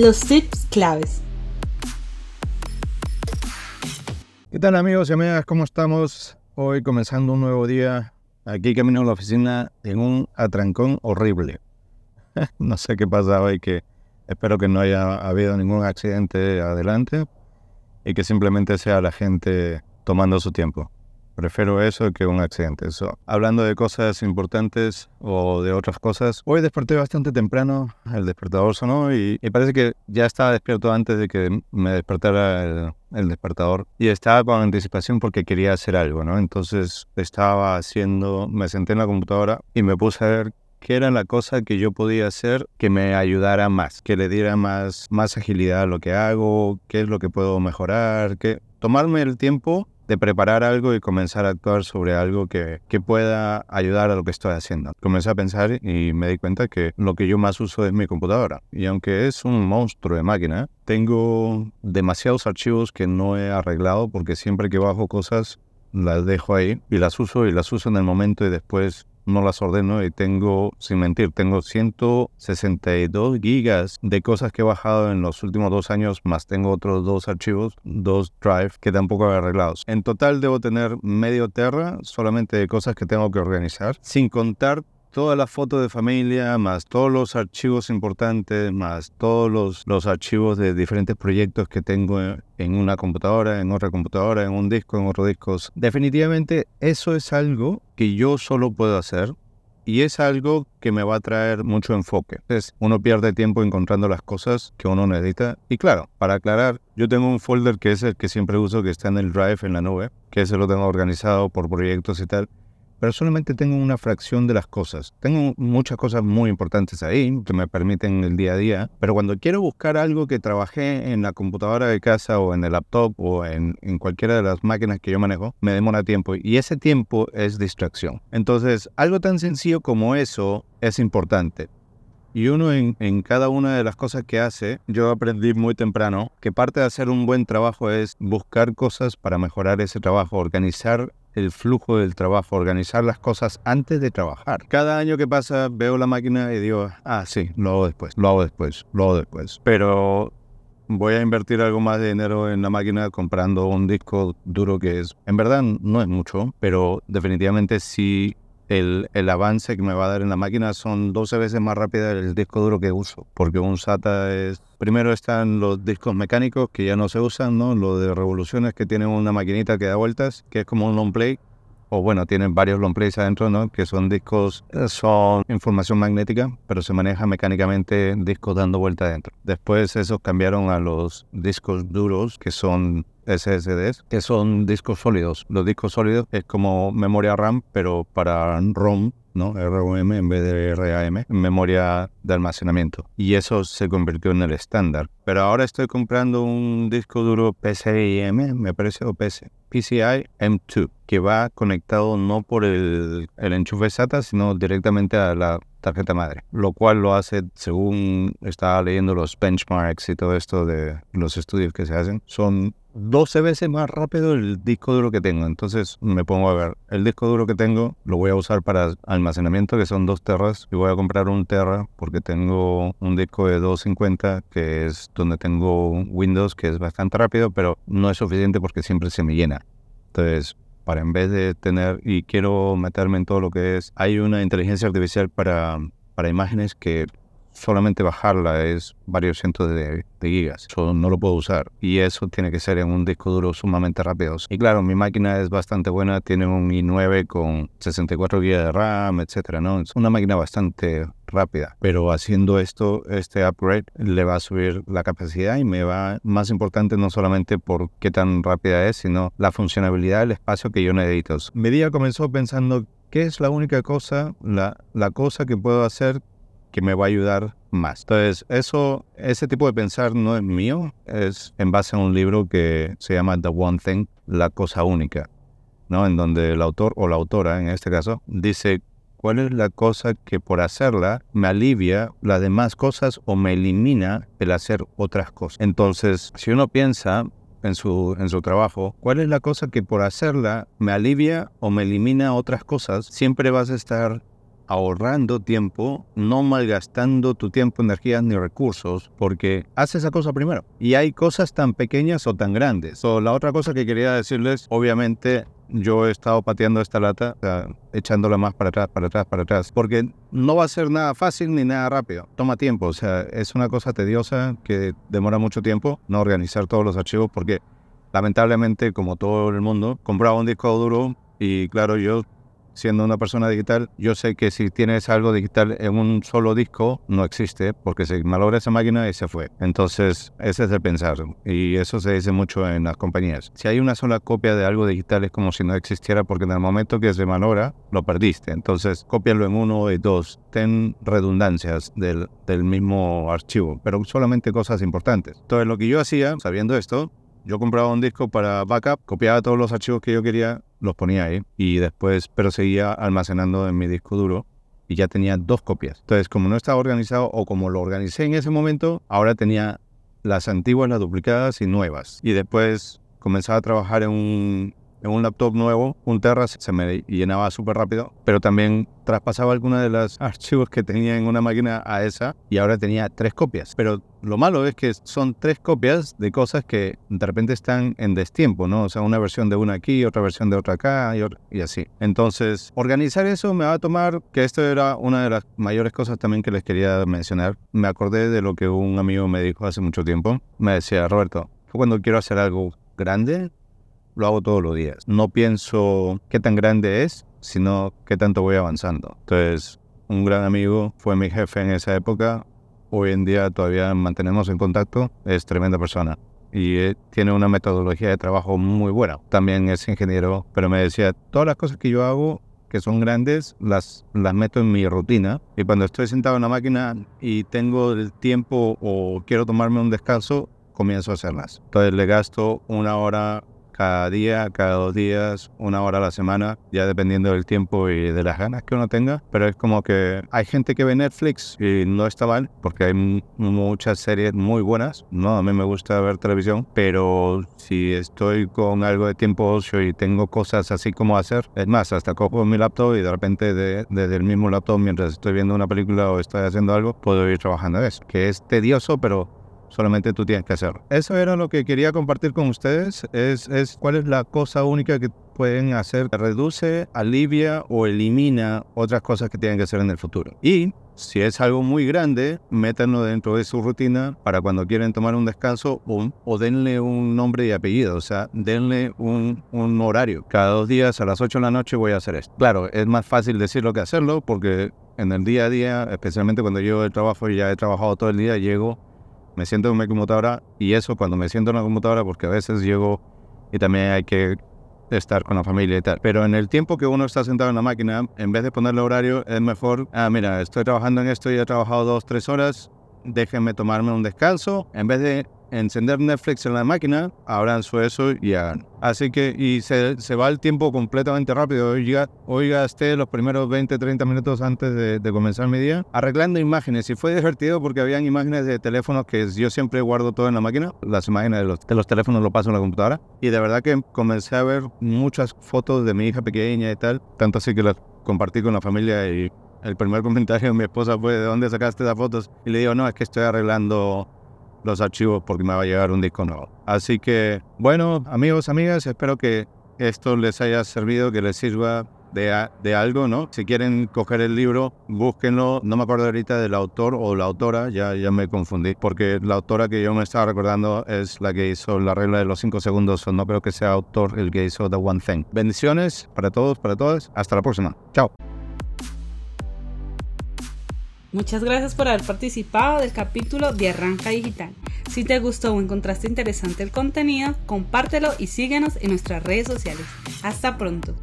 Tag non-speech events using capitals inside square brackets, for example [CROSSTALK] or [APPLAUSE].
Los tips claves. ¿Qué tal amigos y amigas? ¿Cómo estamos? Hoy comenzando un nuevo día. Aquí camino a la oficina en un atrancón horrible. [LAUGHS] no sé qué pasa hoy, que espero que no haya habido ningún accidente adelante y que simplemente sea la gente tomando su tiempo. Prefiero eso que un accidente. Eso. Hablando de cosas importantes o de otras cosas, hoy desperté bastante temprano, el despertador sonó y, parece que ya estaba despierto antes de que me despertara el, despertador y estaba con anticipación porque quería hacer algo, ¿no? Entonces estaba haciendo, me senté en la computadora y me puse a ver qué era la cosa que yo podía hacer que me ayudara más, que le diera más, más agilidad a lo que hago, qué es lo que puedo mejorar, que tomarme el tiempo de preparar algo y comenzar a actuar sobre algo que, que, pueda ayudar a lo que estoy haciendo. Comencé a pensar y me di cuenta que lo que yo más uso es mi computadora. Y aunque es un monstruo de máquina, tengo demasiados archivos que no he arreglado porque siempre que bajo cosas las dejo ahí y las uso y las uso en el momento y después no las ordeno y tengo, sin mentir, tengo 162 gigas de cosas que he bajado en los últimos dos años, más tengo otros dos archivos, dos drive que tampoco he arreglado. En total debo tener medio terra solamente de cosas que tengo que organizar, sin contar todas las fotos de familia, más todos los archivos importantes, más todos los, los archivos de diferentes proyectos que tengo en una computadora, en otra computadora, en un disco, en otro disco. Definitivamente eso es algo que yo solo puedo hacer y es algo que me va a traer mucho enfoque. Entonces, uno pierde tiempo encontrando las cosas que uno necesita. Y claro, para aclarar, yo tengo un folder que es el que siempre uso, que está en el Drive, en la nube, que ese lo tengo organizado por proyectos y tal pero solamente tengo una fracción de las cosas. Tengo muchas cosas muy importantes ahí que me permiten el día a día, pero cuando quiero buscar algo que trabajé en la computadora de casa o en el laptop o en, en cualquiera de las máquinas que yo manejo, me demora tiempo y ese tiempo es distracción. Entonces, algo tan sencillo como eso es importante. Y uno en, en, cada una de las cosas que hace, yo aprendí muy temprano que parte de hacer un buen trabajo es buscar cosas para mejorar ese trabajo, organizar el flujo del trabajo, organizar las cosas antes de trabajar. Cada año que pasa veo la máquina y digo, ah, sí, lo hago después, lo hago después, lo hago después. Pero voy a invertir algo más de dinero en la máquina comprando un disco duro que es, en verdad no es mucho, pero definitivamente sí el, el, avance que me va a dar en la máquina son 12 veces más rápida el disco duro que uso, porque un SATA es... Primero están los discos mecánicos que ya no se usan, ¿no? Lo de revoluciones que tienen una maquinita que da vueltas, que es como un long play, o bueno, tienen varios long plays adentro, ¿no? Que son discos, eh, son información magnética, pero se maneja mecánicamente discos dando vuelta adentro. Después esos cambiaron a los discos duros, que son SSDs, que son discos sólidos. Los discos sólidos es como memoria RAM, pero para ROM, ¿no? ROM en vez de RAM, memoria de almacenamiento. Y eso se convirtió en el estándar. Pero ahora estoy comprando un disco duro PCIe, me parece, o PC, PCI M2, que va conectado no por el, el enchufe SATA, sino directamente a la tarjeta madre, lo cual lo hace, según estaba leyendo los benchmarks y todo esto de los estudios que se hacen, son 12 veces más rápido el disco duro que tengo. Entonces me pongo a ver, el disco duro que tengo lo voy a usar para almacenamiento, que son 2 terras, y voy a comprar un terra porque tengo un disco de 250, que es donde tengo Windows, que es bastante rápido, pero no es suficiente porque siempre se me llena. Entonces, para en vez de tener, y quiero meterme en todo lo que es, hay una inteligencia artificial para, para imágenes que solamente bajarla es varios cientos de, gigas. Eso no lo puedo usar. Y eso tiene que ser en un disco duro sumamente rápido. Y claro, mi máquina es bastante buena. Tiene un i9 con 64 GB de RAM, etcétera, ¿no? Es una máquina bastante rápida. Pero haciendo esto, este upgrade le va a subir la capacidad y me va, más importante no solamente por qué tan rápida es, sino la funcionalidad del espacio que yo necesito. Mi día comenzó pensando ¿Qué es la única cosa, la, la cosa que puedo hacer que me va a ayudar más. Entonces, eso, ese tipo de pensar no es mío, es en base a un libro que se llama The One Thing, La Cosa Única, ¿no? En donde el autor o la autora, en este caso, dice cuál es la cosa que por hacerla me alivia las demás cosas o me elimina el hacer otras cosas. Entonces, si uno piensa en su, en su trabajo, cuál es la cosa que por hacerla me alivia o me elimina otras cosas, siempre vas a estar ahorrando tiempo, no malgastando tu tiempo, energías ni recursos, porque haces esa cosa primero. Y hay cosas tan pequeñas o tan grandes. So, la otra cosa que quería decirles, obviamente, yo he estado pateando esta lata, echándola más para atrás, para atrás, para atrás, porque no va a ser nada fácil ni nada rápido. Toma tiempo, o sea, es una cosa tediosa que demora mucho tiempo no organizar todos los archivos, porque lamentablemente, como todo el mundo, compraba un disco duro y claro, yo siendo una persona digital, yo sé que si tienes algo digital en un solo disco, no existe, porque se malogra esa máquina y se fue. Entonces, ese es el pensar. Y eso se dice mucho en las compañías. Si hay una sola copia de algo digital, es como si no existiera, porque en el momento que se malogra, lo perdiste. Entonces, cópialo en uno y dos. Ten redundancias del, del mismo archivo, pero solamente cosas importantes. Entonces, lo que yo hacía, sabiendo esto, yo compraba un disco para backup, copiaba todos los archivos que yo quería, los ponía ahí y después, pero seguía almacenando en mi disco duro y ya tenía dos copias. Entonces, como no estaba organizado o como lo organicé en ese momento, ahora tenía las antiguas, las duplicadas y nuevas. Y después comenzaba a trabajar en un, en un laptop nuevo, un Terra se me llenaba súper rápido, pero también traspasaba algunos de los [LAUGHS] archivos que tenía en una máquina a esa y ahora tenía tres copias. Pero lo malo es que son tres copias de cosas que de repente están en destiempo, ¿no? O sea, una versión de una aquí, otra versión de otra acá y así. Entonces, organizar eso me va a tomar, que esto era una de las mayores cosas también que les quería mencionar. Me acordé de lo que un amigo me dijo hace mucho tiempo. Me decía, Roberto, cuando quiero hacer algo grande, lo hago todos los días. No pienso qué tan grande es, sino qué tanto voy avanzando. Entonces, un gran amigo fue mi jefe en esa época. Hoy en día todavía mantenemos en contacto. Es tremenda persona y eh, tiene una metodología de trabajo muy buena. También es ingeniero, pero me decía, todas las cosas que yo hago que son grandes, las, las meto en mi rutina. Y cuando estoy sentado en la máquina y tengo el tiempo o quiero tomarme un descanso, comienzo a hacerlas. Entonces le gasto una hora cada día, cada dos días, una hora a la semana, ya dependiendo del tiempo y de las ganas que uno tenga. Pero es como que hay gente que ve Netflix y no está mal, porque hay muchas series muy buenas. No, a mí me gusta ver televisión, pero si estoy con algo de tiempo ocio y tengo cosas así como hacer, es más, hasta cojo mi laptop y de repente desde el mismo laptop, mientras estoy viendo una película o estoy haciendo algo, puedo ir trabajando eso, que es tedioso, pero solamente tú tienes que hacerlo. Eso era lo que quería compartir con ustedes, es, es cuál es la cosa única que pueden hacer que reduce, alivia o elimina otras cosas que tienen que hacer en el futuro. Y si es algo muy grande, métanlo dentro de su rutina para cuando quieren tomar un descanso o, denle un nombre y apellido, o sea, denle un, un, horario. Cada dos días a las 8 de la noche voy a hacer esto. Claro, es más fácil decirlo que hacerlo porque en el día a día, especialmente cuando llego del trabajo y ya he trabajado todo el día, llego me siento en mi computadora y eso cuando me siento en la computadora, porque a veces llego y también hay que estar con la familia y tal. Pero en el tiempo que uno está sentado en la máquina, en vez de ponerle horario, es mejor, ah, mira, estoy trabajando en esto y he trabajado dos, tres horas, déjenme tomarme un descanso. En vez de encender Netflix en la máquina, abran su eso y hagan. Así que, y se, se, va el tiempo completamente rápido. Ya, hoy gasté los primeros 20, 30 minutos antes de, de, comenzar mi día arreglando imágenes. Y fue divertido porque habían imágenes de teléfonos que yo siempre guardo todo en la máquina. Las imágenes de los, de los teléfonos lo paso en la computadora. Y de verdad que comencé a ver muchas fotos de mi hija pequeña y tal. Tanto así que las compartí con la familia y el primer comentario de mi esposa fue, ¿de dónde sacaste esas fotos? Y le digo, no, es que estoy arreglando los archivos porque me va a llegar un disco nuevo. Así que, bueno, amigos, amigas, espero que esto les haya servido, que les sirva de, de, algo, ¿no? Si quieren coger el libro, búsquenlo. No me acuerdo ahorita del autor o la autora, ya, ya me confundí, porque la autora que yo me estaba recordando es la que hizo la regla de los 5 segundos, no creo que sea autor el que hizo The One Thing. Bendiciones para todos, para todas. Hasta la próxima. Chao. Muchas gracias por haber participado del capítulo de Arranca Digital. Si te gustó o encontraste interesante el contenido, compártelo y síguenos en nuestras redes sociales. Hasta pronto.